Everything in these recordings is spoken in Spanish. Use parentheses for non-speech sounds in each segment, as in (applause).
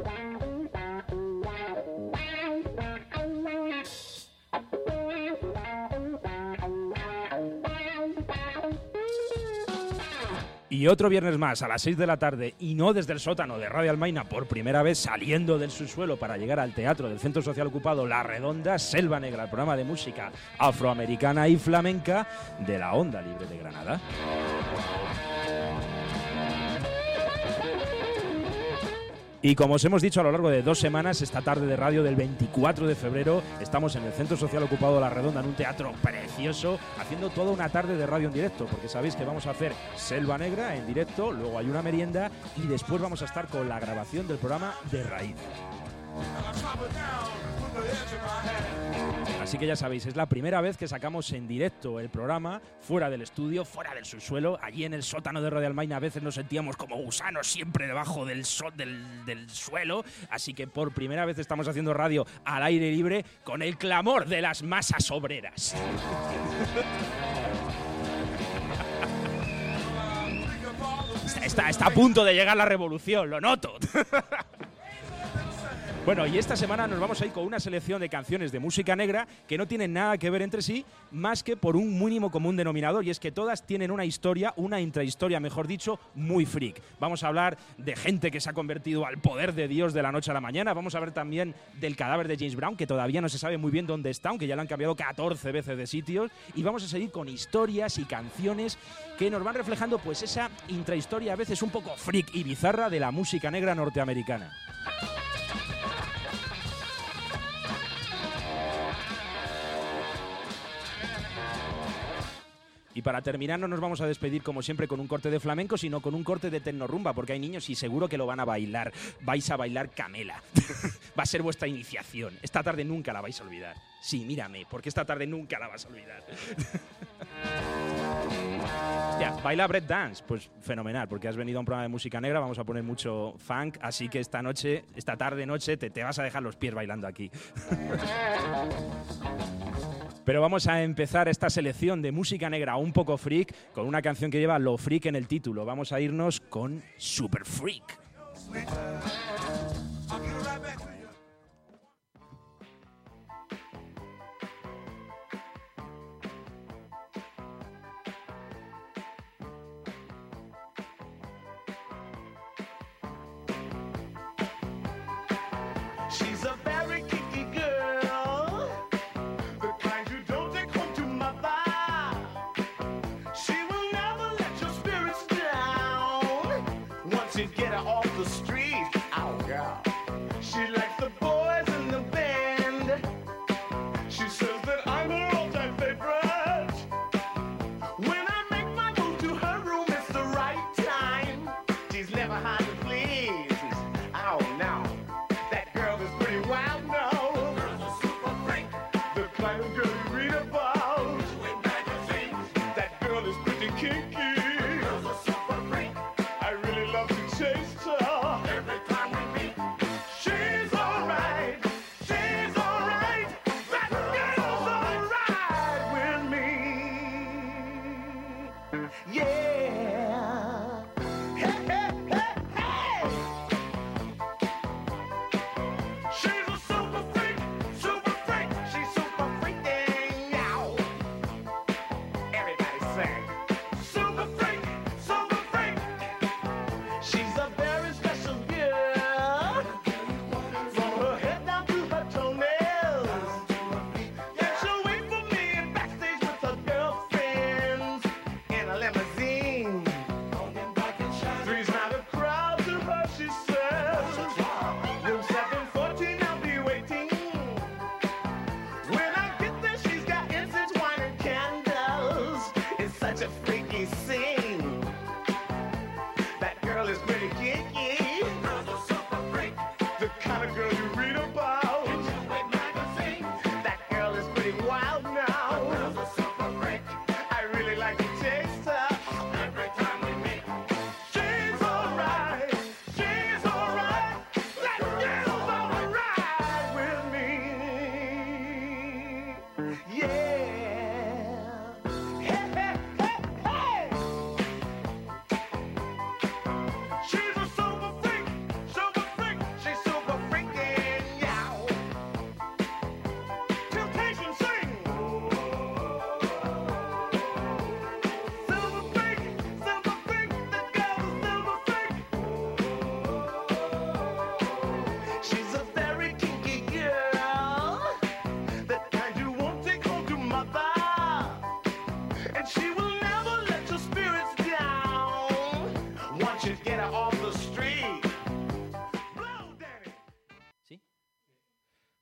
Wow. Y otro viernes más a las 6 de la tarde y no desde el sótano de Radio Almaina por primera vez saliendo del subsuelo para llegar al teatro del Centro Social Ocupado La Redonda, Selva Negra, el programa de música afroamericana y flamenca de la Onda Libre de Granada. Y como os hemos dicho a lo largo de dos semanas, esta tarde de radio del 24 de febrero estamos en el Centro Social Ocupado La Redonda, en un teatro precioso, haciendo toda una tarde de radio en directo, porque sabéis que vamos a hacer Selva Negra en directo, luego hay una merienda y después vamos a estar con la grabación del programa de Raíz. Así que ya sabéis, es la primera vez que sacamos en directo el programa fuera del estudio, fuera del subsuelo, allí en el sótano de Radio a veces nos sentíamos como gusanos siempre debajo del, del, del suelo, así que por primera vez estamos haciendo radio al aire libre con el clamor de las masas obreras. (laughs) Está, está, a punto de llegar la revolución, lo noto. (laughs) Bueno, y esta semana nos vamos a ir con una selección de canciones de música negra que no tienen nada que ver entre sí, más que por un mínimo común denominador, y es que todas tienen una historia, una intrahistoria, mejor dicho, muy freak. Vamos a hablar de gente que se ha convertido al poder de Dios de la noche a la mañana, vamos a ver también del cadáver de James Brown, que todavía no se sabe muy bien dónde está, aunque ya lo han cambiado 14 veces de sitios, y vamos a seguir con historias y canciones que nos van reflejando pues esa intrahistoria a veces un poco freak y bizarra de la música negra norteamericana. Y para terminar no nos vamos a despedir como siempre con un corte de flamenco, sino con un corte de tecnorumba, porque hay niños y seguro que lo van a bailar. Vais a bailar camela. (laughs) Va a ser vuestra iniciación. Esta tarde nunca la vais a olvidar. Sí, mírame, porque esta tarde nunca la vas a olvidar. (laughs) Ya, baila Bread Dance, pues fenomenal, porque has venido a un programa de música negra, vamos a poner mucho funk, así que esta noche, esta tarde noche, te, te vas a dejar los pies bailando aquí. (laughs) Pero vamos a empezar esta selección de música negra un poco freak con una canción que lleva lo freak en el título. Vamos a irnos con Super Freak. I'm gonna read about. That girl is pretty kinky.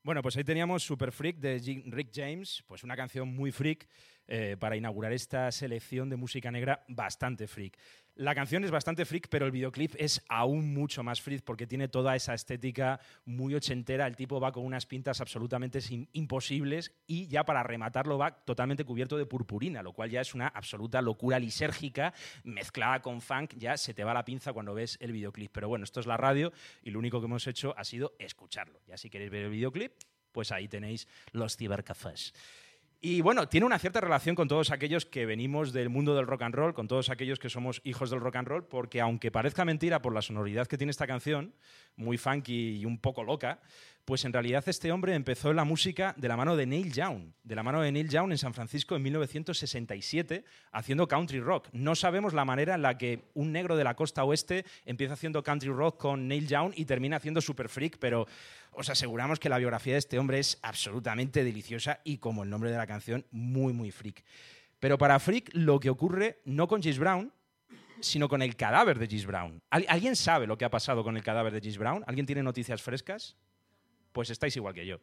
Bueno, pues ahí teníamos Super Freak de Rick James, pues una canción muy freak eh, para inaugurar esta selección de música negra bastante freak. La canción es bastante freak, pero el videoclip es aún mucho más freak porque tiene toda esa estética muy ochentera. El tipo va con unas pintas absolutamente imposibles y ya para rematarlo va totalmente cubierto de purpurina, lo cual ya es una absoluta locura lisérgica mezclada con funk. Ya se te va la pinza cuando ves el videoclip. Pero bueno, esto es la radio y lo único que hemos hecho ha sido escucharlo. Ya si queréis ver el videoclip, pues ahí tenéis los cibercafés. Y bueno, tiene una cierta relación con todos aquellos que venimos del mundo del rock and roll, con todos aquellos que somos hijos del rock and roll, porque aunque parezca mentira por la sonoridad que tiene esta canción, muy funky y un poco loca, pues en realidad este hombre empezó la música de la mano de Neil Young, de la mano de Neil Young en San Francisco en 1967, haciendo country rock. No sabemos la manera en la que un negro de la costa oeste empieza haciendo country rock con Neil Young y termina haciendo super freak, pero os aseguramos que la biografía de este hombre es absolutamente deliciosa y, como el nombre de la canción, muy, muy freak. Pero para freak lo que ocurre no con James Brown, sino con el cadáver de James Brown. ¿Al- ¿Alguien sabe lo que ha pasado con el cadáver de James Brown? ¿Alguien tiene noticias frescas? Pues estáis igual que yo.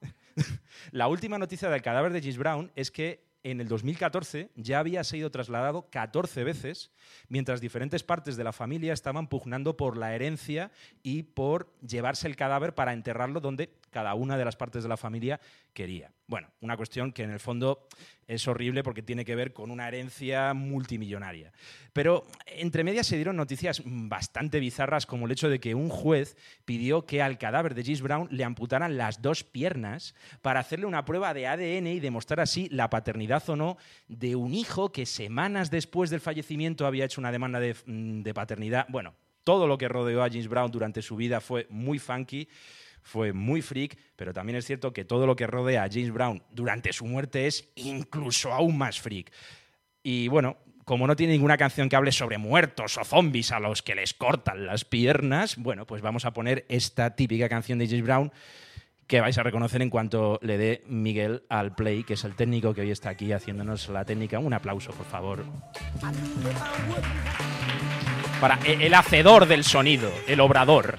(laughs) La última noticia del cadáver de James Brown es que en el 2014 ya había sido trasladado 14 veces, mientras diferentes partes de la familia estaban pugnando por la herencia y por llevarse el cadáver para enterrarlo donde cada una de las partes de la familia quería. Bueno, una cuestión que en el fondo es horrible porque tiene que ver con una herencia multimillonaria. Pero entre medias se dieron noticias bastante bizarras como el hecho de que un juez pidió que al cadáver de James Brown le amputaran las dos piernas para hacerle una prueba de ADN y demostrar así la paternidad o no de un hijo que semanas después del fallecimiento había hecho una demanda de, mm, paternidad. Bueno, todo lo que rodeó a James Brown durante su vida fue muy funky fue muy freak, pero también es cierto que todo lo que rodea a James Brown durante su muerte es incluso aún más freak. Y bueno, como no tiene ninguna canción que hable sobre muertos o zombies a los que les cortan las piernas, bueno, pues vamos a poner esta típica canción de James Brown que vais a reconocer en cuanto le dé Miguel al play, que es el técnico que hoy está aquí haciéndonos la técnica. Un aplauso, por favor. Para e- el hacedor del sonido, el obrador.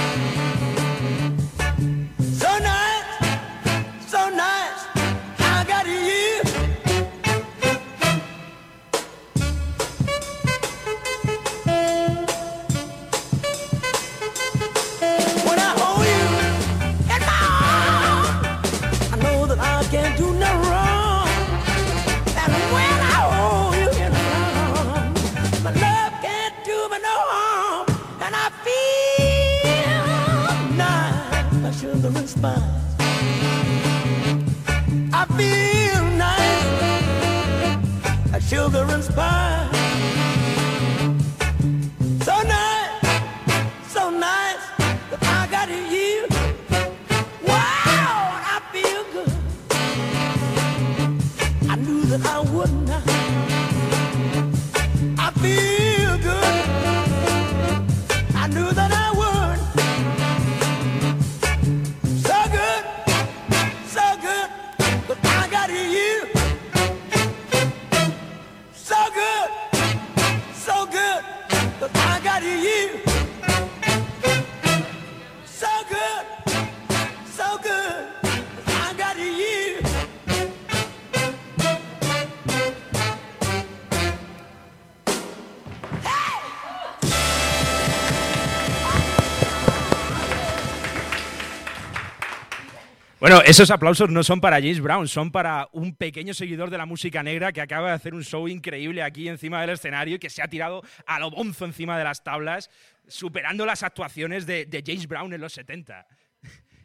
Bueno, esos aplausos no son para James Brown, son para un pequeño seguidor de la música negra que acaba de hacer un show increíble aquí encima del escenario y que se ha tirado a lo bonzo encima de las tablas, superando las actuaciones de, James Brown en los 70.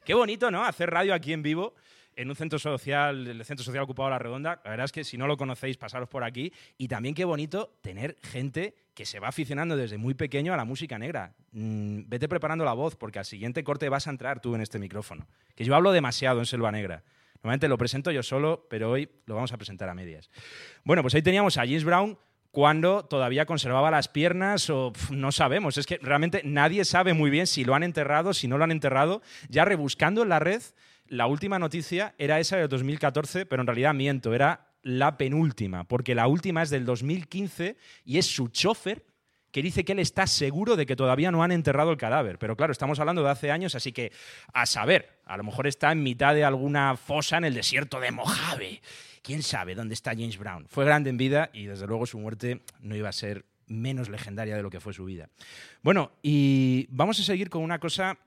Qué bonito, ¿no? Hacer radio aquí en vivo en un centro social, el centro social ocupado La Redonda. La verdad es que si no lo conocéis, pasaros por aquí. Y también qué bonito tener gente que se va aficionando desde muy pequeño a la música negra. Mm, vete preparando la voz, porque al siguiente corte vas a entrar tú en este micrófono. Que yo hablo demasiado en Selva Negra. Normalmente lo presento yo solo, pero hoy lo vamos a presentar a medias. Bueno, pues ahí teníamos a James Brown cuando todavía conservaba las piernas o no sabemos. Es que realmente nadie sabe muy bien si lo han enterrado, si no lo han enterrado. Ya rebuscando en la red, la última noticia era esa de 2014, pero en realidad miento, era la penúltima, porque la última es del 2015 y es su chofer que dice que él está seguro de que todavía no han enterrado el cadáver. Pero claro, estamos hablando de hace años, así que a saber, a lo mejor está en mitad de alguna fosa en el desierto de Mojave. ¿Quién sabe dónde está James Brown? Fue grande en vida y desde luego su muerte no iba a ser menos legendaria de lo que fue su vida. Bueno, y vamos a seguir con una cosa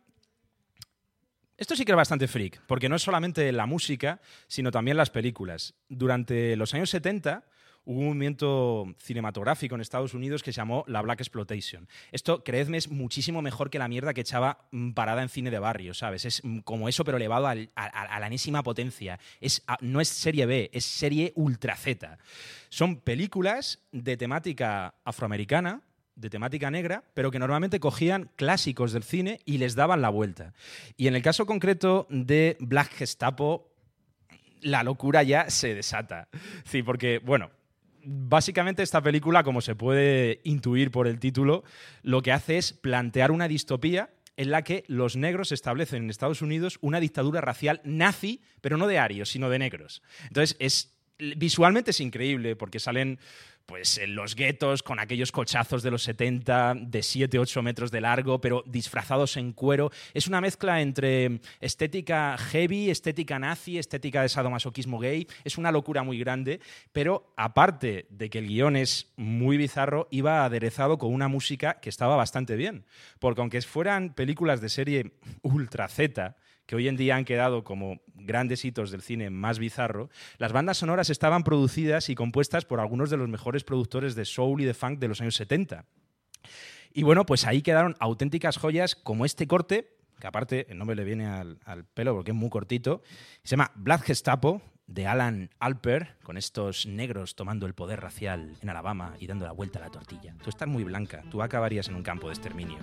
esto sí que es bastante freak, porque no es solamente la música, sino también las películas. Durante los años 70 hubo un movimiento cinematográfico en Estados Unidos que se llamó la Black Exploitation. Esto, creedme, es muchísimo mejor que la mierda que echaba mm, parada en cine de barrio, ¿sabes? Es mm, como eso, pero elevado a, la enésima potencia. Es, no es serie B, es serie ultra Z. Son películas de temática afroamericana, de temática negra, pero que normalmente cogían clásicos del cine y les daban la vuelta. Y en el caso concreto de Black Gestapo, la locura ya se desata. Sí, porque, bueno, básicamente esta película, como se puede intuir por el título, lo que hace es plantear una distopía en la que los negros establecen en Estados Unidos una dictadura racial nazi, pero no de arios, sino de negros. Entonces, es visualmente es increíble porque salen pues en los guetos con aquellos cochazos de los 70 de 7, 8 metros de largo, pero disfrazados en cuero. Es una mezcla entre estética heavy, estética nazi, estética de sadomasoquismo gay. Es una locura muy grande, pero aparte de que el guion es muy bizarro, iba aderezado con una música que estaba bastante bien. Porque aunque fueran películas de serie ultra Z, que hoy en día han quedado como grandes hitos del cine más bizarro, las bandas sonoras estaban producidas y compuestas por algunos de los mejores productores de soul y de funk de los años 70. Y bueno, pues ahí quedaron auténticas joyas como este corte, que aparte el nombre le viene al, pelo porque es muy cortito, se llama Black Gestapo, de Alan Alper, con estos negros tomando el poder racial en Alabama y dando la vuelta a la tortilla. Tú estás muy blanca, tú acabarías en un campo de exterminio.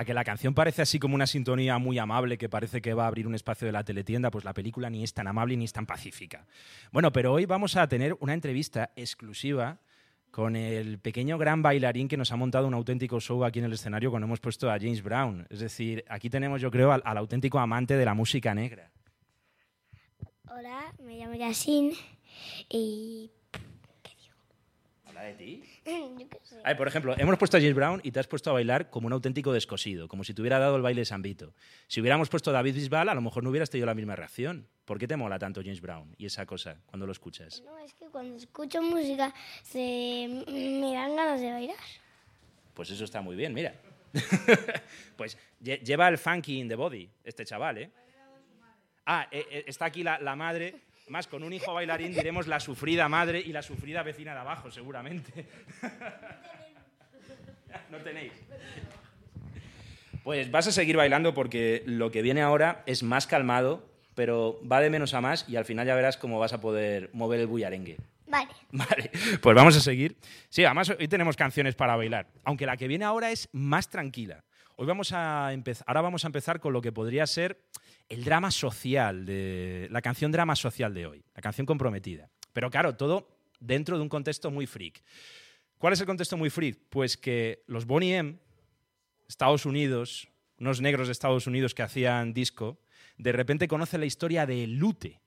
A que la canción parece así como una sintonía muy amable que parece que va a abrir un espacio de la teletienda, pues la película ni es tan amable ni es tan pacífica. Bueno, pero hoy vamos a tener una entrevista exclusiva con el pequeño gran bailarín que nos ha montado un auténtico show aquí en el escenario cuando hemos puesto a James Brown. Es decir, aquí tenemos yo creo al, auténtico amante de la música negra. Hola, me llamo Yasin y... ¿Habla de ti? (laughs) Yo qué sé. A ver, por ejemplo, hemos puesto a James Brown y te has puesto a bailar como un auténtico descosido, como si te hubiera dado el baile de San Vito. Si hubiéramos puesto a David Bisbal, a lo mejor no hubieras tenido la misma reacción. ¿Por qué te mola tanto James Brown y esa cosa cuando lo escuchas? No, es que cuando escucho música se me dan ganas de bailar. Pues eso está muy bien, mira. (laughs) pues lle- lleva el funky in the body, este chaval, ¿eh? Ah, eh, eh, está aquí la, la madre. Más con un hijo bailarín diremos la sufrida madre y la sufrida vecina de abajo, seguramente. (laughs) no tenéis. Pues vas a seguir bailando porque lo que viene ahora es más calmado, pero va de menos a más y al final ya verás cómo vas a poder mover el bullarengue. Vale. (laughs) Vale, pues vamos a seguir. Sí, además hoy tenemos canciones para bailar, aunque la que viene ahora es más tranquila. Hoy vamos a empezar, ahora vamos a empezar con lo que podría ser el drama social de la canción drama social de hoy, la canción comprometida. Pero claro, todo dentro de un contexto muy freak. ¿Cuál es el contexto muy freak? Pues que los Bonnie M, Estados Unidos, unos negros de Estados Unidos que hacían disco, de repente conocen la historia de Lute.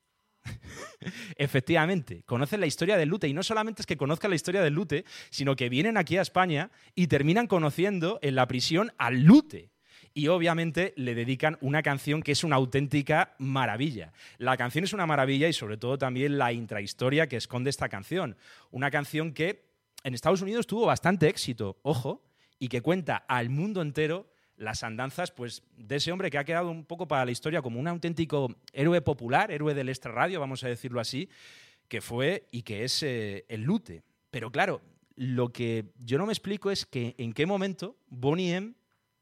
(laughs) Efectivamente, conocen la historia del Lute. Y no solamente es que conozcan la historia del Lute, sino que vienen aquí a España y terminan conociendo en la prisión al Lute. Y obviamente le dedican una canción que es una auténtica maravilla. La canción es una maravilla y sobre todo también la intrahistoria que esconde esta canción. Una canción que en Estados Unidos tuvo bastante éxito, ojo, y que cuenta al mundo entero las andanzas pues, de ese hombre que ha quedado un poco para la historia como un auténtico héroe popular, héroe del extrarradio, vamos a decirlo así, que fue y que es eh, el Lute. Pero claro, lo que yo no me explico es que en qué momento Bonnie M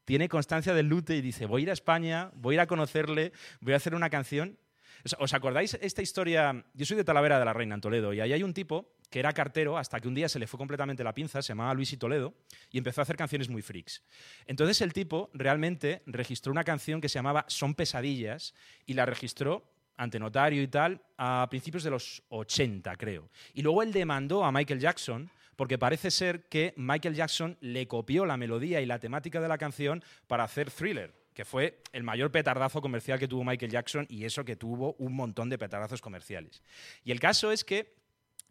tiene constancia del Lute y dice, voy a ir a España, voy a ir a conocerle, voy a hacer una canción. ¿Os- ¿Os acordáis esta historia? Yo soy de Talavera de la Reina, en Toledo, y ahí hay un tipo que era cartero hasta que un día se le fue completamente la pinza, se llamaba Luis y Toledo, y empezó a hacer canciones muy freaks. Entonces el tipo realmente registró una canción que se llamaba Son pesadillas y la registró ante notario y tal a principios de los 80, creo. Y luego él demandó a Michael Jackson porque parece ser que Michael Jackson le copió la melodía y la temática de la canción para hacer Thriller, que fue el mayor petardazo comercial que tuvo Michael Jackson y eso que tuvo un montón de petardazos comerciales. Y el caso es que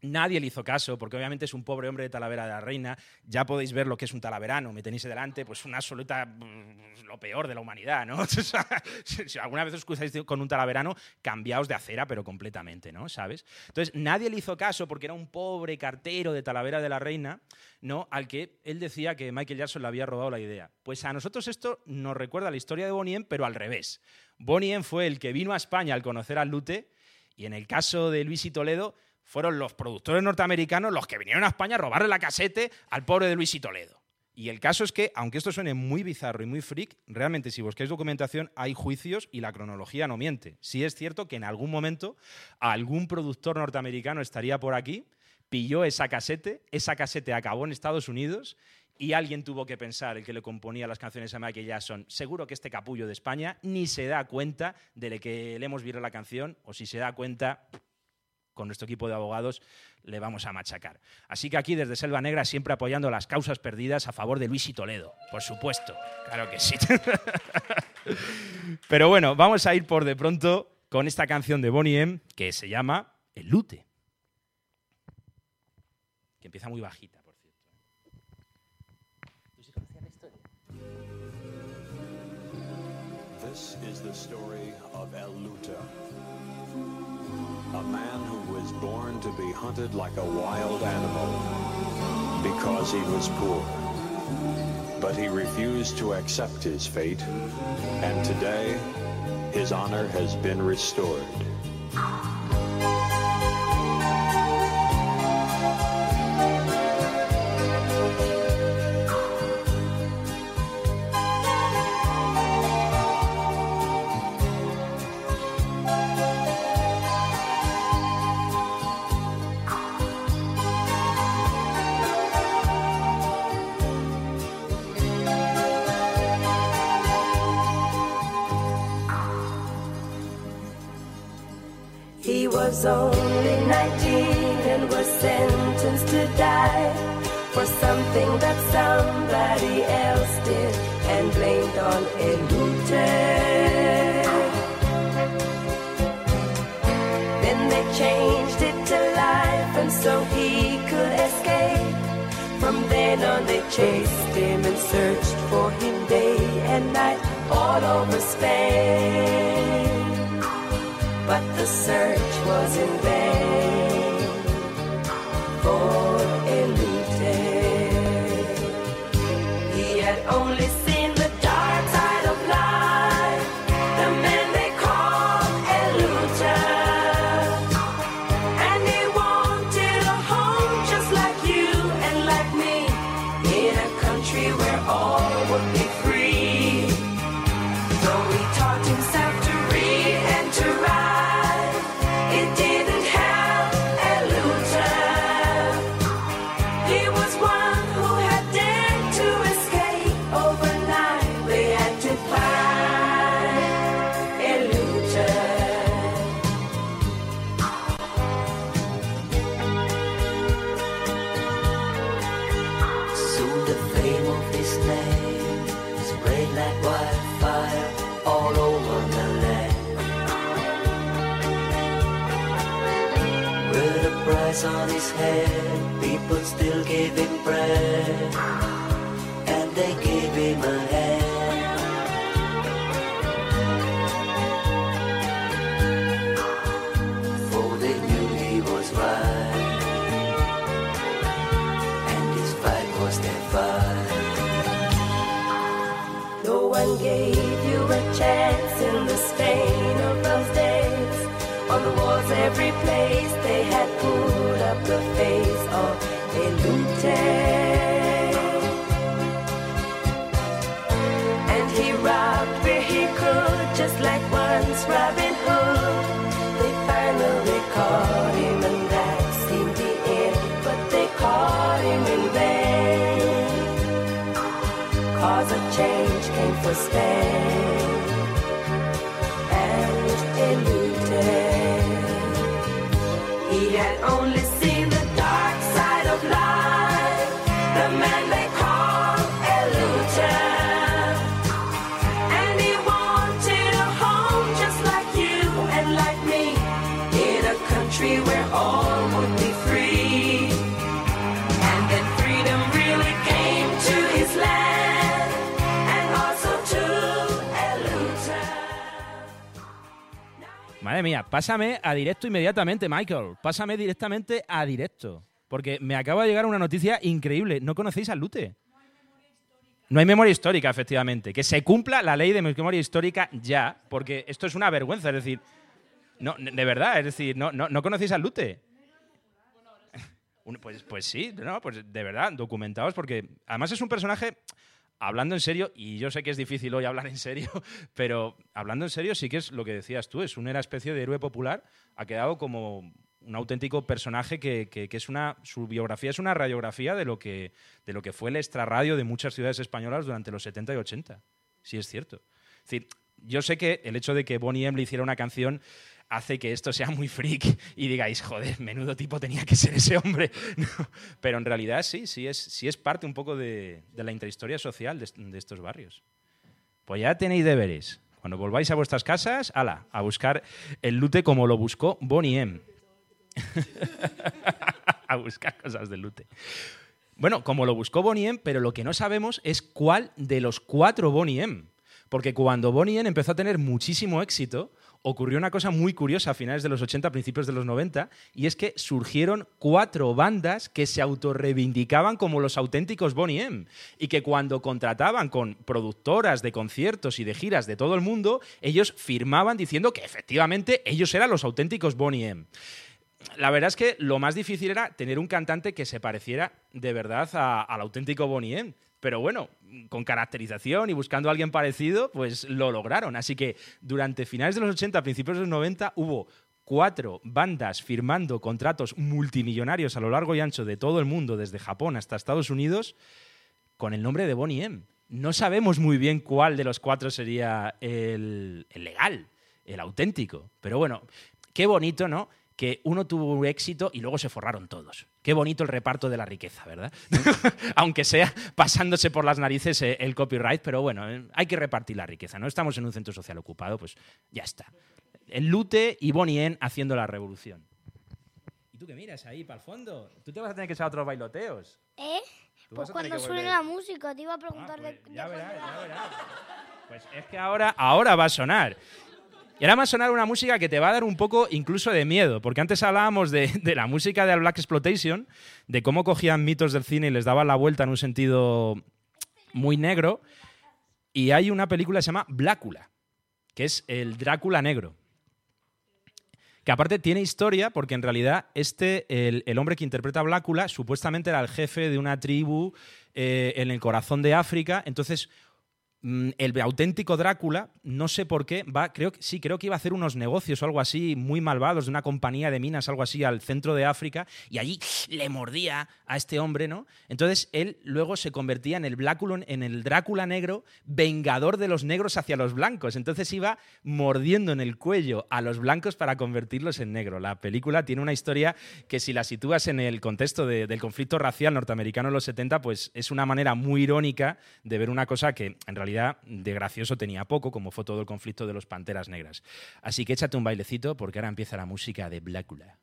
Nadie le hizo caso, porque obviamente es un pobre hombre de Talavera de la Reina. Ya podéis ver lo que es un talaverano. Me tenéis delante, pues una absoluta. mm, lo peor de la humanidad, ¿no? (laughs) Si alguna vez os cruzáis con un talaverano, cambiaos de acera, pero completamente, ¿no? ¿Sabes? Entonces, nadie le hizo caso porque era un pobre cartero de Talavera de la Reina, ¿no? Al que él decía que Michael Jackson le había robado la idea. Pues a nosotros esto nos recuerda la historia de Bonnie M, pero al revés. Bonnie M fue el que vino a España al conocer al Lute, y en el caso de Luis y Toledo, fueron los productores norteamericanos los que vinieron a España a robarle la casete al pobre de Luis y Toledo. Y el caso es que, aunque esto suene muy bizarro y muy freak, realmente si buscáis documentación hay juicios y la cronología no miente. Sí es cierto que en algún momento algún productor norteamericano estaría por aquí, pilló esa casete, esa casete acabó en Estados Unidos y alguien tuvo que pensar, el que le componía las canciones a Michael Jackson, seguro que este capullo de España ni se da cuenta de que le hemos visto la canción, o si se da cuenta, con nuestro equipo de abogados le vamos a machacar. Así que aquí desde Selva Negra siempre apoyando las causas perdidas a favor de Luis y Toledo, por supuesto, claro que sí. (laughs) Pero bueno, vamos a ir por de pronto con esta canción de Bonnie M que se llama El Lute, que empieza muy bajita, por cierto. ¿Tú sí conocías la historia? This is the story of El Luta, a man who was born to be hunted like a wild animal because he was poor. But he refused to accept his fate, and today his honor has been restored. Was only 19 and was sentenced to die for something that somebody else did and blamed on Elute. Then they changed it to life and so he could escape. From then on they chased him and searched for him day and night all over Spain but the search was in vain for space. Mía, pásame a directo inmediatamente, Michael. Pásame directamente a directo. Porque me acaba de llegar una noticia increíble. ¿No conocéis al Lute? No hay memoria histórica, efectivamente. Que se cumpla la ley de memoria histórica ya, porque esto es una vergüenza. Es decir, no, de verdad, es decir, no, no, ¿no conocéis al Lute? (laughs) Pues, pues sí, no, pues de verdad, documentados, porque además es un personaje, hablando en serio, y yo sé que es difícil hoy hablar en serio, (laughs) pero hablando en serio sí que es lo que decías tú, es una especie de héroe popular, ha quedado como un auténtico personaje que, que- es una, su biografía es una radiografía de lo, que, de lo que fue el extrarradio de muchas ciudades españolas durante los 70 y 80. Sí es cierto. Es decir, yo sé que el hecho de que Bonnie M le hiciera una canción hace que esto sea muy freak y digáis, joder, menudo tipo tenía que ser ese hombre. (laughs) Pero en realidad sí, sí es, sí es parte un poco de, la intrahistoria social de estos barrios. Pues ya tenéis deberes. Cuando volváis a vuestras casas, ala, a buscar el lute como lo buscó Bonnie M. (laughs) a buscar cosas del lute. Bueno, como lo buscó Bonnie M, pero lo que no sabemos es cuál de los cuatro Bonnie M. Porque cuando Bonnie M empezó a tener muchísimo éxito, ocurrió una cosa muy curiosa a finales de los 80, principios de los 90, y es que surgieron cuatro bandas que se autorreivindicaban como los auténticos Bonnie M. Y que cuando contrataban con productoras de conciertos y de giras de todo el mundo, ellos firmaban diciendo que efectivamente ellos eran los auténticos Bonnie M la verdad es que lo más difícil era tener un cantante que se pareciera de verdad al auténtico Bonnie M. Pero bueno, con caracterización y buscando a alguien parecido, pues lo lograron. Así que durante finales de los 80, principios de los 90, hubo cuatro bandas firmando contratos multimillonarios a lo largo y ancho de todo el mundo, desde Japón hasta Estados Unidos, con el nombre de Bonnie M. No sabemos muy bien cuál de los cuatro sería el, el legal, el auténtico. Pero bueno, qué bonito, ¿no? Que uno tuvo éxito y luego se forraron todos. Qué bonito el reparto de la riqueza, ¿verdad? (laughs) Aunque sea pasándose por las narices eh, el copyright, pero bueno, eh, hay que repartir la riqueza, ¿no? Estamos en un centro social ocupado, pues ya está. El Lute y Bonnie M haciendo la revolución. ¿Y tú qué miras ahí para el fondo? Tú te vas a tener que echar otros bailoteos. ¿Eh? Pues cuando suene la música, te iba a Ah, preguntar pues de, ya de verás, ya verás. Pues es que ahora, ahora va a sonar. Y ahora a sonar una música que te va a dar un poco incluso de miedo, porque antes hablábamos de, la música de Black Exploitation, de cómo cogían mitos del cine y les daban la vuelta en un sentido muy negro. Y hay una película que se llama Blácula, que es el Drácula negro. Que aparte tiene historia, porque en realidad este, el, el hombre que interpreta a Blácula, supuestamente era el jefe de una tribu eh, en el corazón de África. Entonces, el auténtico Drácula, no sé por qué, va, creo sí, creo que iba a hacer unos negocios o algo así, muy malvados, de una compañía de minas, algo así, al centro de África, y allí le mordía a este hombre, ¿no? Entonces él luego se convertía en el Bláculo, en el Drácula negro, vengador de los negros hacia los blancos. Entonces iba mordiendo en el cuello a los blancos para convertirlos en negro. La película tiene una historia que si la sitúas en el contexto de- del conflicto racial norteamericano en los 70, pues es una manera muy irónica de ver una cosa que en realidad de gracioso tenía poco, como fue todo el conflicto de los Panteras Negras. Así que échate un bailecito porque ahora empieza la música de Blácula.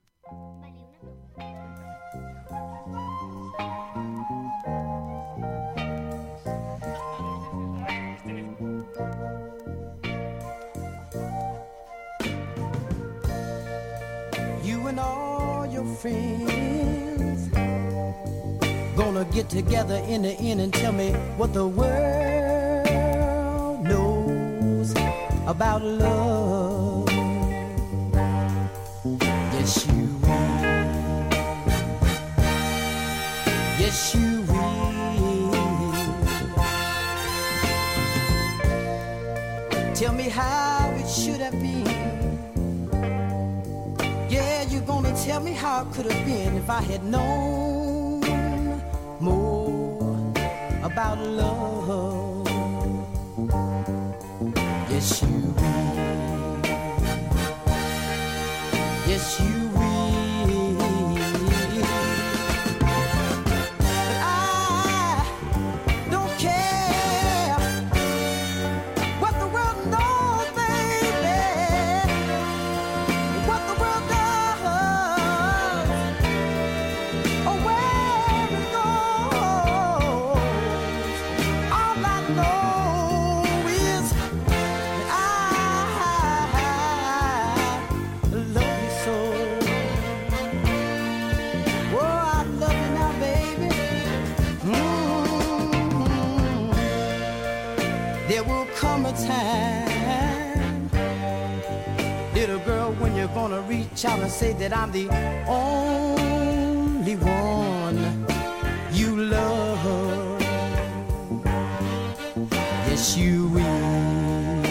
friends gonna get together in the and tell me what the world about love. Yes, you will. Yes, you will. Tell me how it should have been. Yeah, you're gonna tell me how it could have been if I had known more about love miss you. There will come a time, little girl, when you're gonna reach out and say that I'm the only one you love. Yes, you will.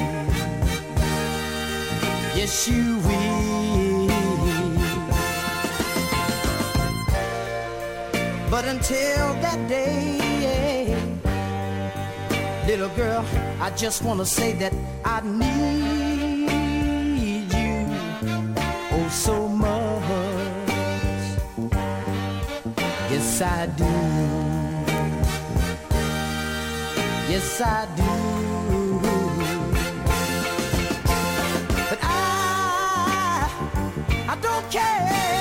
Yes, you will. But until that day, little girl, I just want to say that I need you oh so much. Yes, I do. Yes, I do. But I, I don't care.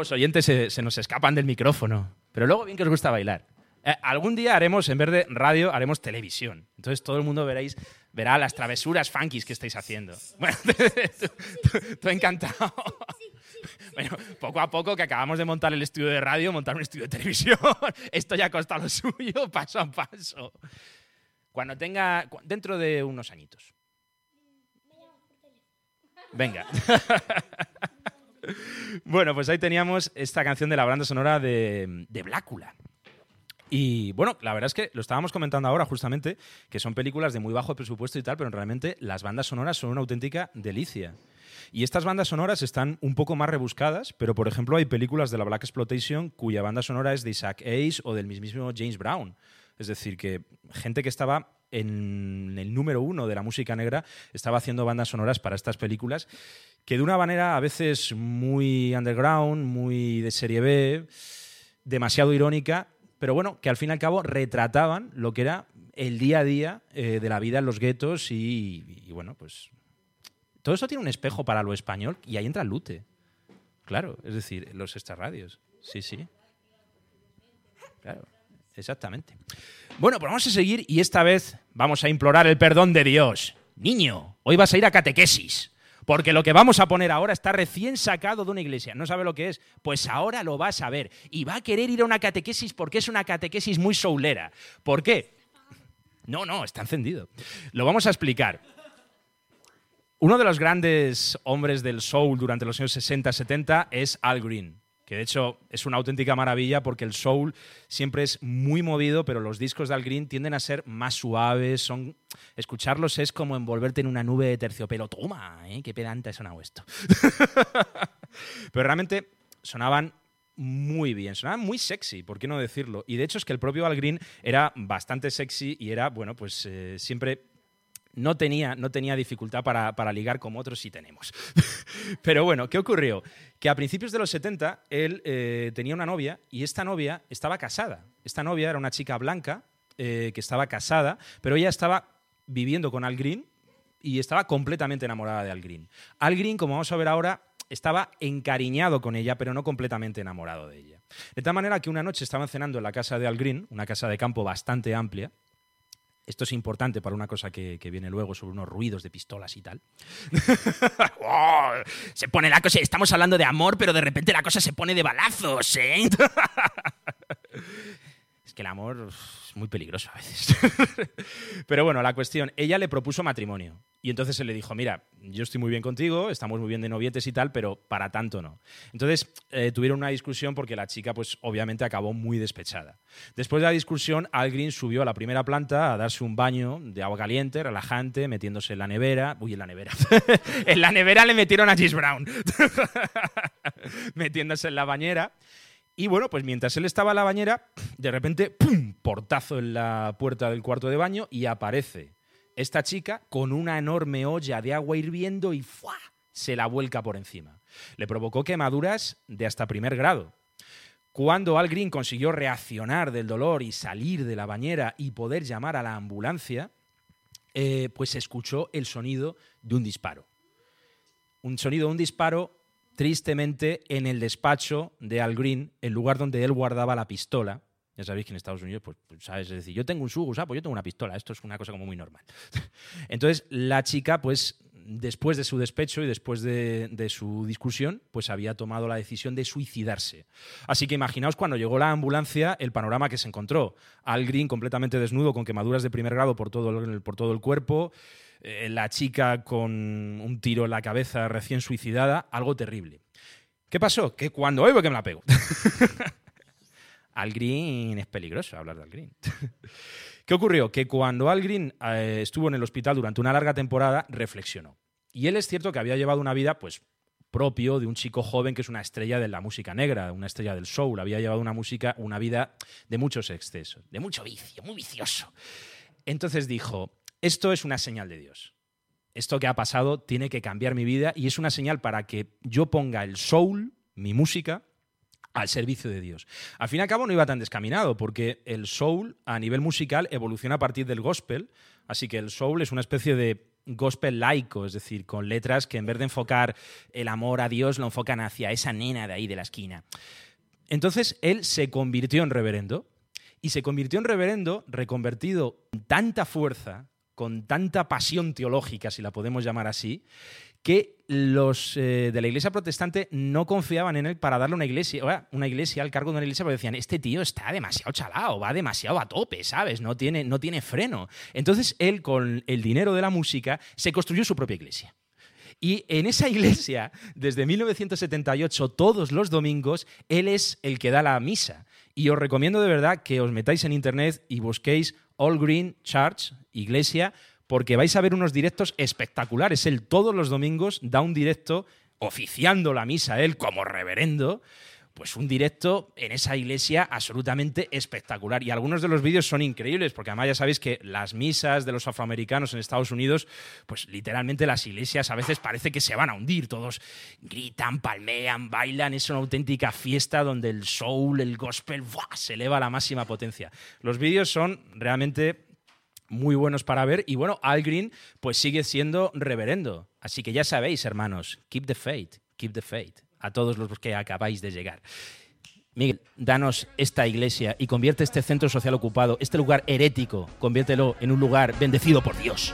Nuevos oyentes se, se nos escapan del micrófono. Pero luego bien que os gusta bailar. Eh, algún día haremos, en vez de radio, haremos televisión. Entonces todo el mundo veréis, verá las travesuras funkis que estáis haciendo. (laughs) Bueno, (laughs) tú, tú- tú encantado. (laughs) Bueno, poco a poco que acabamos de montar el estudio de radio, montar un estudio de televisión. Esto ya costa lo suyo, paso a paso. Cuando tenga, dentro de unos añitos. Venga. Bueno, pues ahí teníamos esta canción de la banda sonora de, de Blácula. Y bueno, la verdad es que lo estábamos comentando ahora justamente, que son películas de muy bajo presupuesto y tal, pero realmente las bandas sonoras son una auténtica delicia. Y estas bandas sonoras están un poco más rebuscadas, pero por ejemplo hay películas de la Black Exploitation cuya banda sonora es de Isaac Hayes o del mismísimo James Brown. Es decir, que gente que estaba en el número uno de la música negra estaba haciendo bandas sonoras para estas películas que de una manera a veces muy underground, muy de serie B, demasiado irónica, pero bueno, que al fin y al cabo retrataban lo que era el día a día eh, de la vida en los guetos y, y, bueno, pues todo eso tiene un espejo para lo español y ahí entra Lute. Claro, es decir, los estas radios. Sí, sí. Claro, exactamente. Bueno, pues vamos a seguir y esta vez vamos a implorar el perdón de Dios. Niño, hoy vas a ir a catequesis. Porque lo que vamos a poner ahora está recién sacado de una iglesia. ¿No sabe lo que es? Pues ahora lo va a saber. Y va a querer ir a una catequesis porque es una catequesis muy soulera. ¿Por qué? No, no, está encendido. Lo vamos a explicar. Uno de los grandes hombres del soul durante los años 60-70 es Al Green, que de hecho es una auténtica maravilla porque el soul siempre es muy movido, pero los discos de Al Green tienden a ser más suaves, son escucharlos es como envolverte en una nube de terciopelo. Toma, ¿eh? qué pedante ha sonado esto. (laughs) pero realmente sonaban muy bien, sonaban muy sexy, ¿por qué no decirlo? Y de hecho es que el propio Al Green era bastante sexy y era, bueno, pues eh, siempre no tenía, no tenía dificultad para, para ligar como otros sí tenemos. (laughs) Pero bueno, ¿qué ocurrió? Que a principios de los 70 él eh, tenía una novia y esta novia estaba casada. Esta novia era una chica blanca eh, que estaba casada, pero ella estaba viviendo con Al Green y estaba completamente enamorada de Al Green. Al Green, como vamos a ver ahora, estaba encariñado con ella, pero no completamente enamorado de ella. De tal manera que una noche estaban cenando en la casa de Al Green, una casa de campo bastante amplia, esto es importante para una cosa que, que viene luego sobre unos ruidos de pistolas y tal. (laughs) ¡Oh! se pone la cosa, estamos hablando de amor, pero de repente la cosa se pone de balazos, ¿eh? Que el amor es muy peligroso a veces. (laughs) pero bueno, la cuestión, ella le propuso matrimonio. Y entonces él le dijo, mira, yo estoy muy bien contigo, estamos muy bien de novietes y tal, pero para tanto no. Entonces eh, tuvieron una discusión porque la chica, pues obviamente acabó muy despechada. Después de la discusión, Al Green subió a la primera planta a darse un baño de agua caliente, relajante, metiéndose en la nevera. Uy, en la nevera. (laughs) en la nevera le metieron a Gis Brown. (laughs) metiéndose en la bañera. Y bueno, pues mientras él estaba en la bañera, de repente, ¡pum! portazo en la puerta del cuarto de baño y aparece esta chica con una enorme olla de agua hirviendo y ¡fua! se la vuelca por encima. Le provocó quemaduras de hasta primer grado. Cuando Al Green consiguió reaccionar del dolor y salir de la bañera y poder llamar a la ambulancia, eh, pues escuchó el sonido de un disparo. Un sonido de un disparo, tristemente, en el despacho de Al Green, el lugar donde él guardaba la pistola. Ya sabéis que en Estados Unidos, pues, pues, ¿sabes? Es decir, yo tengo un Sugus, pues yo tengo una pistola. Esto es una cosa como muy normal. (laughs) Entonces, la chica, pues, después de su despecho y después de, de su discusión, pues había tomado la decisión de suicidarse. Así que imaginaos cuando llegó la ambulancia, el panorama que se encontró. Al Green completamente desnudo, con quemaduras de primer grado por todo el, por todo el cuerpo, eh, la chica con un tiro en la cabeza recién suicidada, algo terrible. ¿Qué pasó? Que cuando oigo que me la pego. (laughs) Al Green es peligroso hablar de Al Green. (laughs) ¿Qué ocurrió? Que cuando Al Green eh, estuvo en el hospital durante una larga temporada, reflexionó. Y él es cierto que había llevado una vida, pues, propio de un chico joven que es una estrella de la música negra, una estrella del soul. Había llevado una música, una vida de muchos excesos, de mucho vicio, muy vicioso. Entonces dijo, esto es una señal de Dios. Esto que ha pasado tiene que cambiar mi vida y es una señal para que yo ponga el soul, mi música, al servicio de Dios. Al fin y al cabo no iba tan descaminado, porque el soul a nivel musical evoluciona a partir del gospel, así que el soul es una especie de gospel laico, es decir, con letras que en vez de enfocar el amor a Dios, lo enfocan hacia esa nena de ahí de la esquina. Entonces él se convirtió en reverendo y se convirtió en reverendo reconvertido con tanta fuerza, con tanta pasión teológica, si la podemos llamar así, que los eh, de la iglesia protestante no confiaban en él para darle una iglesia, una iglesia al cargo de una iglesia, porque decían, este tío está demasiado chalado, va demasiado a tope, ¿sabes? No tiene, no tiene freno. Entonces él, con el dinero de la música, se construyó su propia iglesia. Y en esa iglesia, desde 1978, todos los domingos, él es el que da la misa. Y os recomiendo de verdad que os metáis en internet y busquéis All Green Church, iglesia, porque vais a ver unos directos espectaculares. Él todos los domingos da un directo oficiando la misa, él como reverendo, pues un directo en esa iglesia absolutamente espectacular. Y algunos de los vídeos son increíbles, porque además ya sabéis que las misas de los afroamericanos en Estados Unidos, pues literalmente las iglesias a veces parece que se van a hundir. Todos gritan, palmean, bailan. Es una auténtica fiesta donde el soul, el gospel, ¡buah! se eleva a la máxima potencia. Los vídeos son realmente muy buenos para ver. Y bueno, Al Green pues sigue siendo reverendo. Así que ya sabéis, hermanos, keep the faith, keep the faith. A todos los que acabáis de llegar. Miguel, danos esta iglesia y convierte este centro social ocupado, este lugar herético, conviértelo en un lugar bendecido por Dios.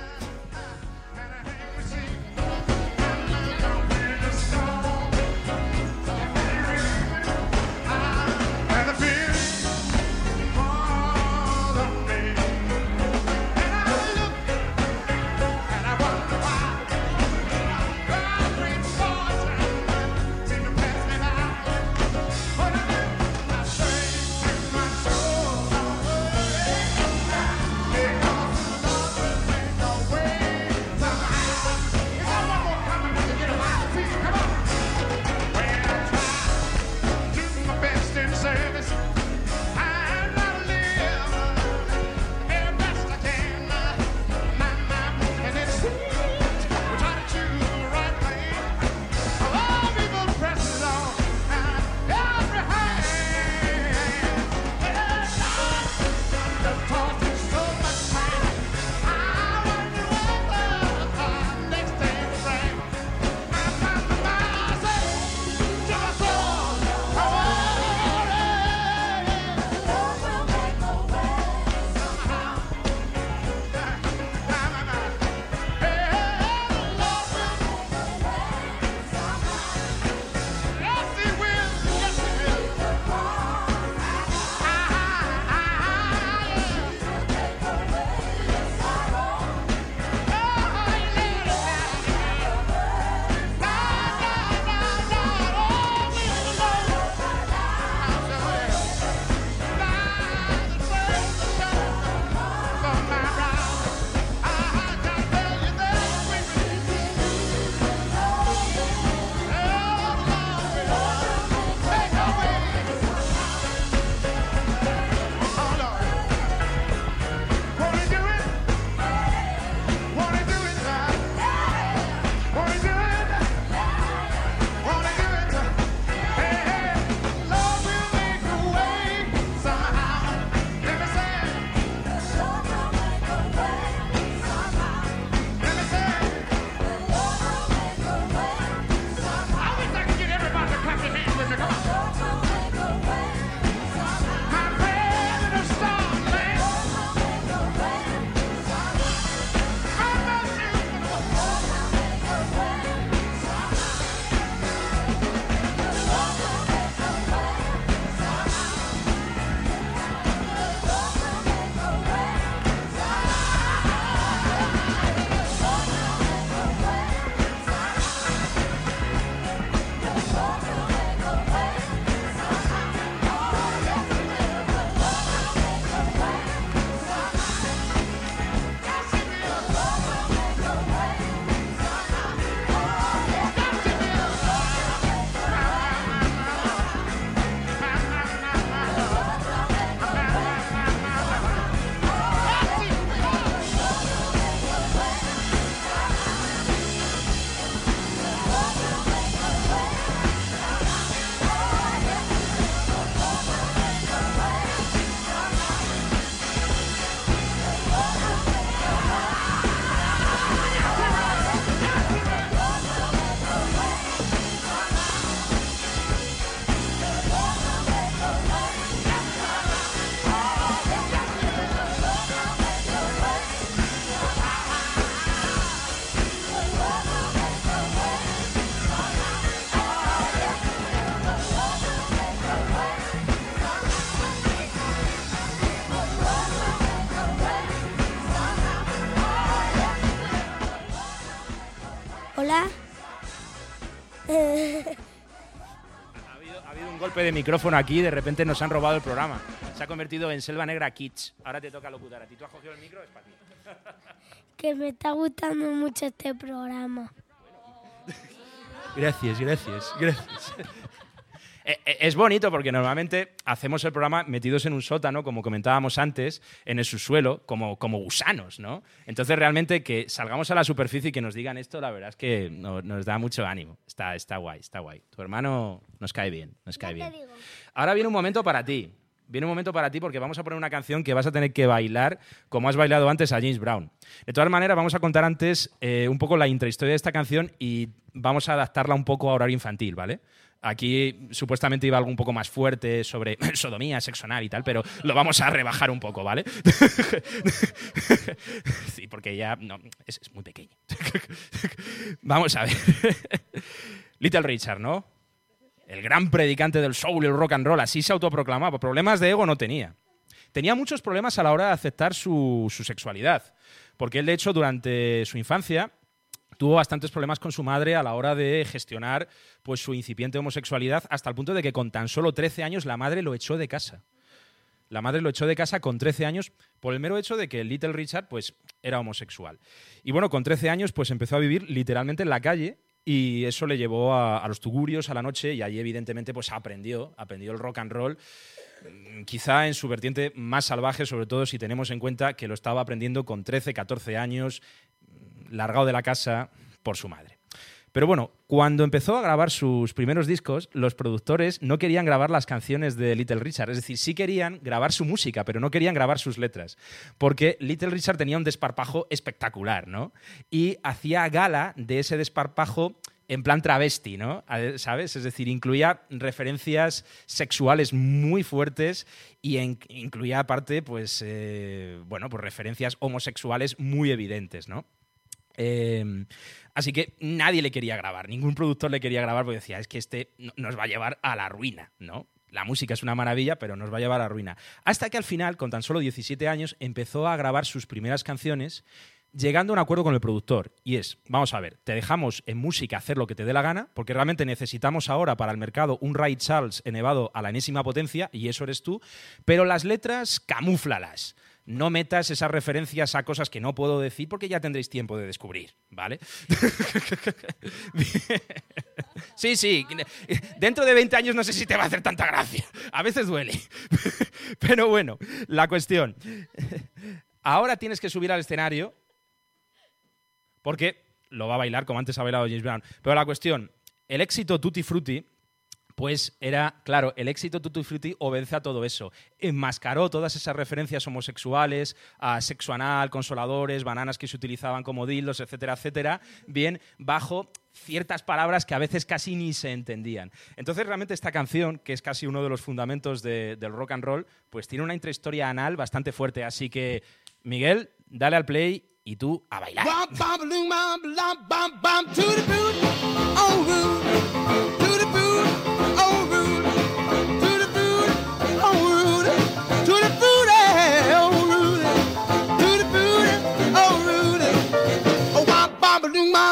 Golpe de micrófono aquí, de repente nos han robado el programa. Se ha convertido en Selva Negra Kids. Ahora te toca locutar a ti. Tú has cogido el micro, es para ti. que me está gustando mucho este programa. Gracias, gracias, gracias. Eh, eh, Es bonito porque normalmente hacemos el programa metidos en un sótano, como comentábamos antes, en el subsuelo, como, como gusanos, ¿no? Entonces realmente que salgamos a la superficie y que nos digan esto, la verdad es que no- nos da mucho ánimo. Está, está guay, está guay. Tu hermano nos cae bien, nos cae bien. digo. Ahora viene un momento para ti. Viene un momento para ti porque vamos a poner una canción que vas a tener que bailar como has bailado antes a James Brown. De todas maneras, vamos a contar antes eh, un poco la intrahistoria de esta canción y vamos a adaptarla un poco a horario infantil, ¿vale? Aquí supuestamente iba algo un poco más fuerte sobre (clears throat) sodomía, sexo y tal, pero lo vamos a rebajar un poco, ¿vale? (laughs) sí, porque ya no, es, es muy pequeño. (laughs) vamos a ver. (laughs) Little Richard, ¿no? el gran predicante del soul y el rock and roll, así se autoproclamaba. Problemas de ego no tenía. Tenía muchos problemas a la hora de aceptar su, su sexualidad, porque él, de hecho, durante su infancia tuvo bastantes problemas con su madre a la hora de gestionar pues, su incipiente homosexualidad, hasta el punto de que con tan solo 13 años la madre lo echó de casa. La madre lo echó de casa con 13 años por el mero hecho de que Little Richard pues, era homosexual. Y bueno, con 13 años pues empezó a vivir literalmente en la calle y eso le llevó a, los tugurios a la noche y allí evidentemente pues aprendió, aprendió el rock and roll mm, quizá en su vertiente más salvaje, sobre todo si tenemos en cuenta que lo estaba aprendiendo con 13, 14 años, largado de la casa por su madre. Pero bueno, cuando empezó a grabar sus primeros discos, los productores no querían grabar las canciones de Little Richard. Es decir, sí querían grabar su música, pero no querían grabar sus letras. Porque Little Richard tenía un desparpajo espectacular, ¿no? Y hacía gala de ese desparpajo en plan travesti, ¿no? ¿Sabes? Es decir, incluía referencias sexuales muy fuertes y incluía aparte, pues, eh, bueno, pues referencias homosexuales muy evidentes, ¿no? Eh, así que nadie le quería grabar, ningún productor le quería grabar porque decía, es que este no- nos va a llevar a la ruina, ¿no? La música es una maravilla, pero nos va a llevar a la ruina. Hasta que al final, con tan solo 17 años, empezó a grabar sus primeras canciones, llegando a un acuerdo con el productor. Y es, vamos a ver, te dejamos en música hacer lo que te dé la gana, porque realmente necesitamos ahora para el mercado un Ray Charles elevado a la enésima potencia, y eso eres tú, pero las letras, camúflalas no metas esas referencias a cosas que no puedo decir porque ya tendréis tiempo de descubrir, ¿vale? (laughs) sí, sí. Dentro de 20 años no sé si te va a hacer tanta gracia. A veces duele. (laughs) Pero bueno, la cuestión. Ahora tienes que subir al escenario porque lo va a bailar como antes ha bailado James Brown. Pero la cuestión, el éxito Tutti Frutti pues era, claro, el éxito Tutti Frutti obedece a todo eso. Enmascaró todas esas referencias homosexuales, a sexo anal, consoladores, bananas que se utilizaban como dildos, etcétera, etcétera, bien bajo ciertas palabras que a veces casi ni se entendían. Entonces, realmente esta canción, que es casi uno de los fundamentos de- del rock and roll, pues tiene una intrahistoria anal bastante fuerte. Así que, Miguel, dale al play y tú a bailar.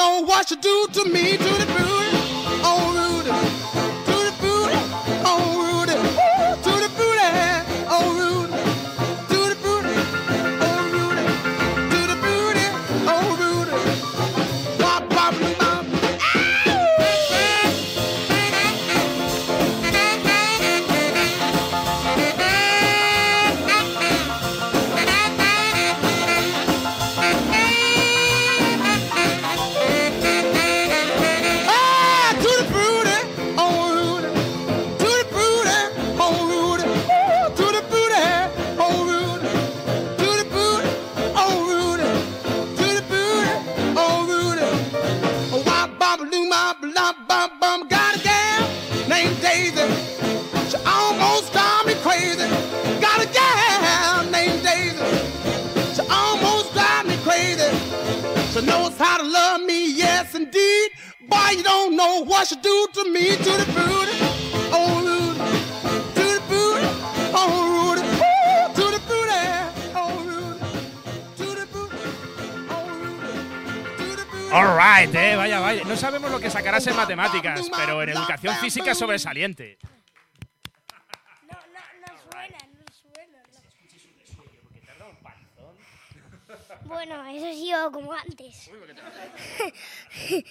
Know what she do to me, to the booty, matemáticas, pero en educación física sobresaliente. No, no, no suena, no suena. Bueno, eso ha sido como antes. (laughs)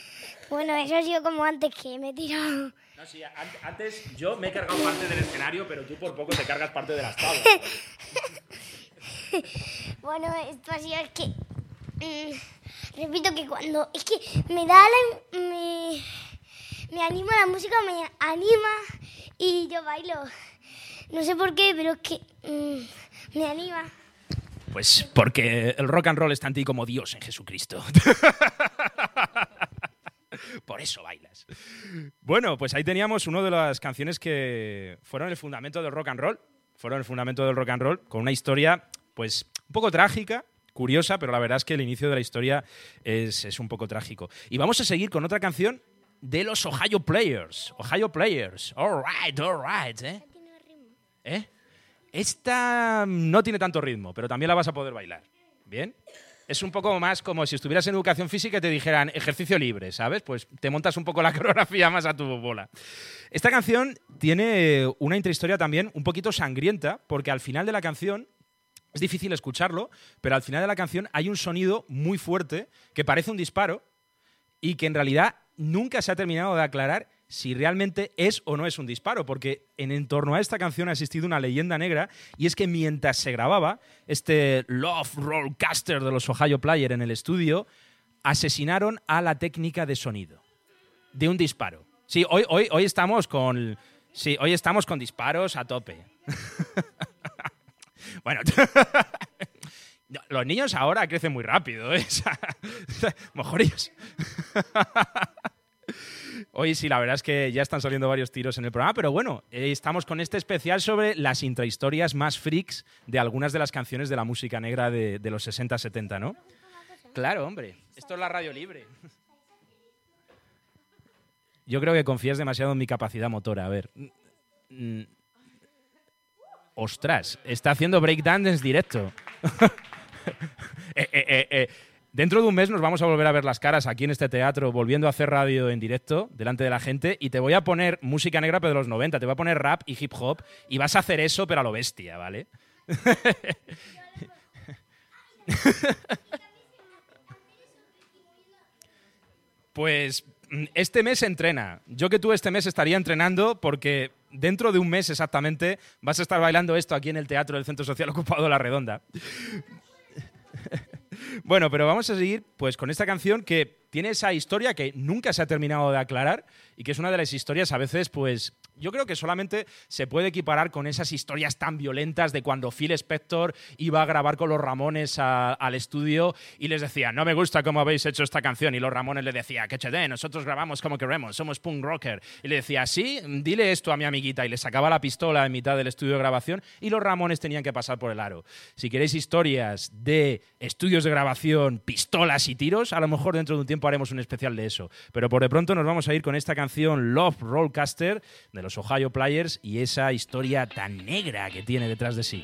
bueno, eso ha sido como antes que me he tirado. No, sí, antes yo me he cargado parte del escenario, pero tú por poco te cargas parte de las tablas. (laughs) Bueno, esto ha sido es que. mm, repito que cuando. Es que me da la. Me, me anima la música, me anima y yo bailo. No sé por qué, pero es que. mm, me anima. Pues porque el rock and roll está en ti como Dios en Jesucristo. (laughs) Por eso bailas. Bueno, pues ahí teníamos una de las canciones que fueron el fundamento del rock and roll. Fueron el fundamento del rock and roll con una historia, pues, un poco trágica, curiosa, pero la verdad es que el inicio de la historia es, es un poco trágico. Y vamos a seguir con otra canción de los Ohio Players. Ohio Players. All right, all right, ¿eh? ¿Eh? Esta no tiene tanto ritmo, pero también la vas a poder bailar. ¿Bien? Es un poco más como si estuvieras en educación física y te dijeran ejercicio libre, ¿sabes? Pues te montas un poco la (laughs) coreografía más a tu bola. Esta canción tiene una intrahistoria también un poquito sangrienta, porque al final de la canción es difícil escucharlo, pero al final de la canción hay un sonido muy fuerte que parece un disparo y que en realidad nunca se ha terminado de aclarar si realmente es o no es un disparo, porque en, torno a esta canción ha existido una leyenda negra y es que mientras se grababa este Love Rollcaster de los Ohio Player en el estudio, asesinaron a la técnica de sonido de un disparo. Sí, hoy, hoy, hoy estamos con sí, hoy estamos con disparos a tope. (laughs) bueno, (laughs) no, los niños ahora crecen muy rápido, ¿eh? (laughs) Mejor ellos. Hoy sí, la verdad es que ya están saliendo varios tiros en el programa, pero bueno, eh, estamos con este especial sobre las intrahistorias más freaks de algunas de las canciones de la música negra de, de los 60-70, ¿no? Claro, hombre, esto es la radio libre. Yo creo que confías demasiado en mi capacidad motora. A ver. Mm, Ostras, está haciendo breakdance directo. (laughs) Eh, eh, Dentro de un mes nos vamos a volver a ver las caras aquí en este teatro, volviendo a hacer radio en directo, delante de la gente, y te voy a poner música negra, pero de los 90, te voy a poner rap y hip hop, y vas a hacer eso, pero a lo bestia, ¿vale? (laughs) Pues mm, este mes entrena. Yo que tú este mes estaría entrenando porque dentro de un mes exactamente vas a estar bailando esto aquí en el Teatro del Centro Social Ocupado de La Redonda. Bueno, pero vamos a seguir pues con esta canción que tiene esa historia que nunca se ha terminado de aclarar y que es una de las historias a veces pues yo creo que solamente se puede equiparar con esas historias tan violentas de cuando Phil Spector iba a grabar con los Ramones al estudio y les decía, no me gusta cómo habéis hecho esta canción. Y los Ramones le decía, que chede, nosotros grabamos como queremos, somos punk rocker. Y le decía, sí, dile esto a mi amiguita. Y le sacaba la pistola en mitad del estudio de grabación y los Ramones tenían que pasar por el aro. Si queréis historias de estudios de grabación, pistolas y tiros, a lo mejor dentro de un tiempo haremos un especial de eso. Pero por de pronto nos vamos a ir con esta canción Love Rollcaster de los Ohio Players y esa historia tan negra que tiene detrás de sí.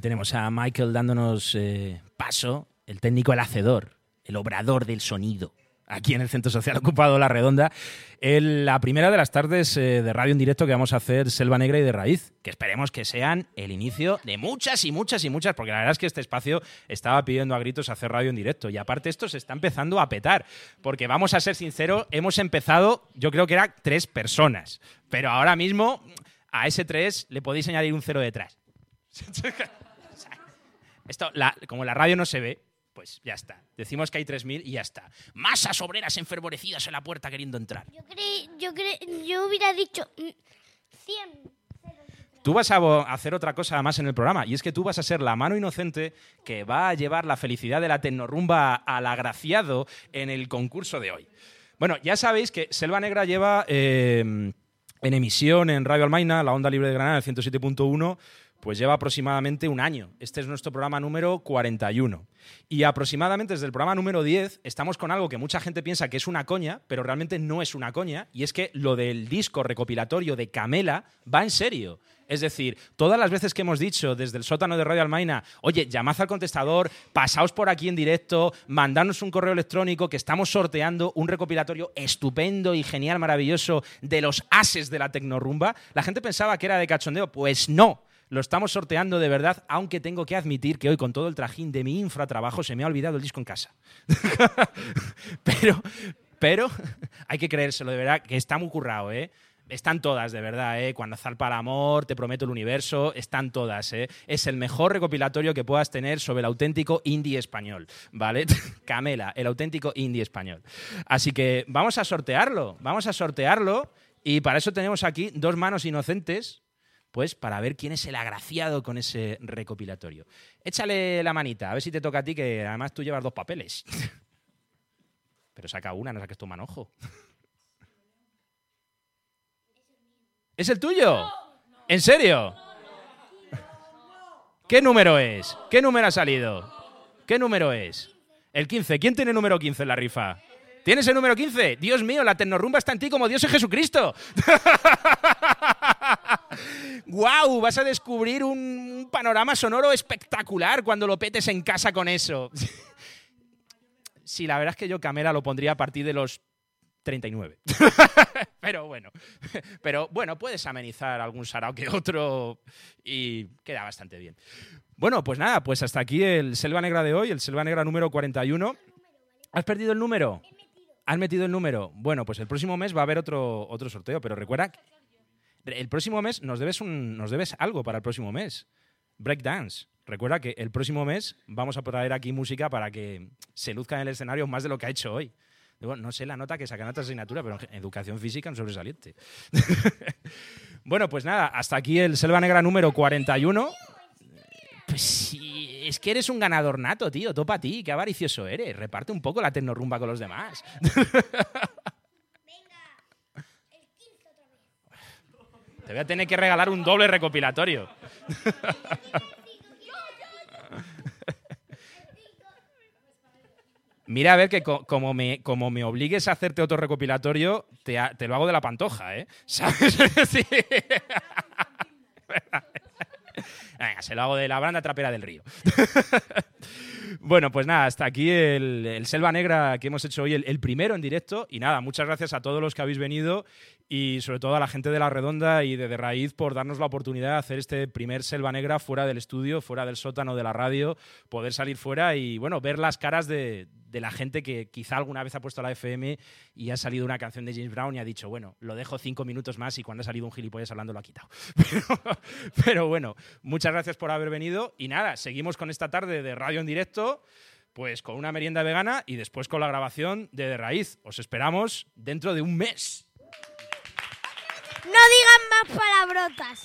Tenemos a Michael dándonos eh, paso, el técnico, el hacedor, el obrador del sonido, aquí en el Centro Social Ocupado La Redonda, la primera de las tardes eh, de radio en directo que vamos a hacer Selva Negra y de Raíz, que esperemos que sean el inicio de muchas y muchas y muchas, porque la verdad es que este espacio estaba pidiendo a gritos hacer radio en directo, y aparte esto se está empezando a petar, porque vamos a ser sinceros, hemos empezado, yo creo que eran tres personas, pero ahora mismo a ese tres le podéis añadir un cero detrás. (laughs) (laughs) Esto, la- como la radio no se ve, pues ya está. Decimos que hay 3.000 y ya está. Masas obreras enfervorecidas en la puerta queriendo entrar. Yo creí, yo cre- yo hubiera dicho mm, 100. Tú vas a hacer otra cosa más en el programa, y es que tú vas a ser la mano inocente que va a llevar la felicidad de la tecnorumba al agraciado en el concurso de hoy. Bueno, ya sabéis que Selva Negra lleva eh, en emisión en Radio Almaina, la onda libre de Granada, el 107.1, pues lleva aproximadamente un año. Este es nuestro programa número 41. Y aproximadamente desde el programa número 10 estamos con algo que mucha gente piensa que es una coña, pero realmente no es una coña, y es que lo del disco recopilatorio de Camela va en serio. Es decir, todas las veces que hemos dicho desde el sótano de Radio Almaina, oye, llamad al contestador, pasaos por aquí en directo, mandadnos un correo electrónico que estamos sorteando un recopilatorio estupendo y genial, maravilloso de los ases de la tecnorumba, la gente pensaba que era de cachondeo. Pues no. Lo estamos sorteando de verdad, aunque tengo que admitir que hoy con todo el trajín de mi infratrabajo se me ha olvidado el disco en casa. (laughs) pero, pero (laughs) hay que creérselo, de verdad, que está muy currado, ¿eh? Están todas, de verdad, ¿eh? Cuando zarpa el amor, te prometo el universo, están todas, ¿eh? Es el mejor recopilatorio que puedas tener sobre el auténtico indie español, ¿vale? (laughs) Camela, el auténtico indie español. Así que vamos a sortearlo, vamos a sortearlo y para eso tenemos aquí dos manos inocentes, pues para ver quién es el agraciado con ese recopilatorio. Échale la manita, a ver si te toca a ti, que además tú llevas dos papeles. (laughs) Pero saca una, no saques tu manojo. (laughs) ¿Es el tuyo? ¿En serio? ¿Qué número es? ¿Qué número ha salido? ¿Qué número es? El 15. ¿Quién tiene número 15 en la rifa? ¿Tienes el número 15? Dios mío, la tecnorumba está en ti como Dios en Jesucristo. (laughs) ¡Guau! Vas a descubrir un panorama sonoro espectacular cuando lo petes en casa con eso. Sí, la verdad es que yo Camela lo pondría a partir de los 39. (laughs) pero bueno, pero bueno, puedes amenizar algún sarao que otro y queda bastante bien. Bueno, pues nada, pues hasta aquí el Selva Negra de hoy, el Selva Negra número 41. ¿Has perdido el número? ¿Has metido el número? Bueno, pues el próximo mes va a haber otro, otro sorteo, pero recuerda, el próximo mes nos debes, un, nos debes algo para el próximo mes. Breakdance. Recuerda que el próximo mes vamos a traer aquí música para que se luzca en el escenario más de lo que ha hecho hoy. No sé la nota que sacan otra asignatura, pero en educación física un sobresaliente. (laughs) bueno, pues nada, hasta aquí el Selva Negra número 41. Pues sí, es que eres un ganador nato, tío. Topa a ti, qué avaricioso eres. Reparte un poco la tecnorumba con los demás. (laughs) Te voy a tener que regalar un doble recopilatorio. Mira, a ver que co- como me, como me obligues a hacerte otro recopilatorio, te, lo hago de la pantoja, ¿eh? (laughs) ¿Sabes? Sí. (laughs) Venga, se lo hago de la banda trapera del río. (laughs) Bueno, pues nada, hasta aquí el, el Selva Negra que hemos hecho hoy, el primero en directo. Y nada, muchas gracias a todos los que habéis venido y sobre todo a la gente de La Redonda y de, de Raíz por darnos la oportunidad de hacer este primer Selva Negra fuera del estudio, fuera del sótano de la radio, poder salir fuera y bueno, ver las caras de, de la gente que quizá alguna vez ha puesto la FM y ha salido una canción de James Brown y ha dicho, bueno, lo dejo cinco minutos más y cuando ha salido un gilipollas hablando lo ha quitado. (laughs) Pero, pero bueno, muchas gracias por haber venido y nada, seguimos con esta tarde de radio en directo, pues con una merienda vegana y después con la grabación de De Raíz. Os esperamos dentro de un mes. No digan más palabrotas.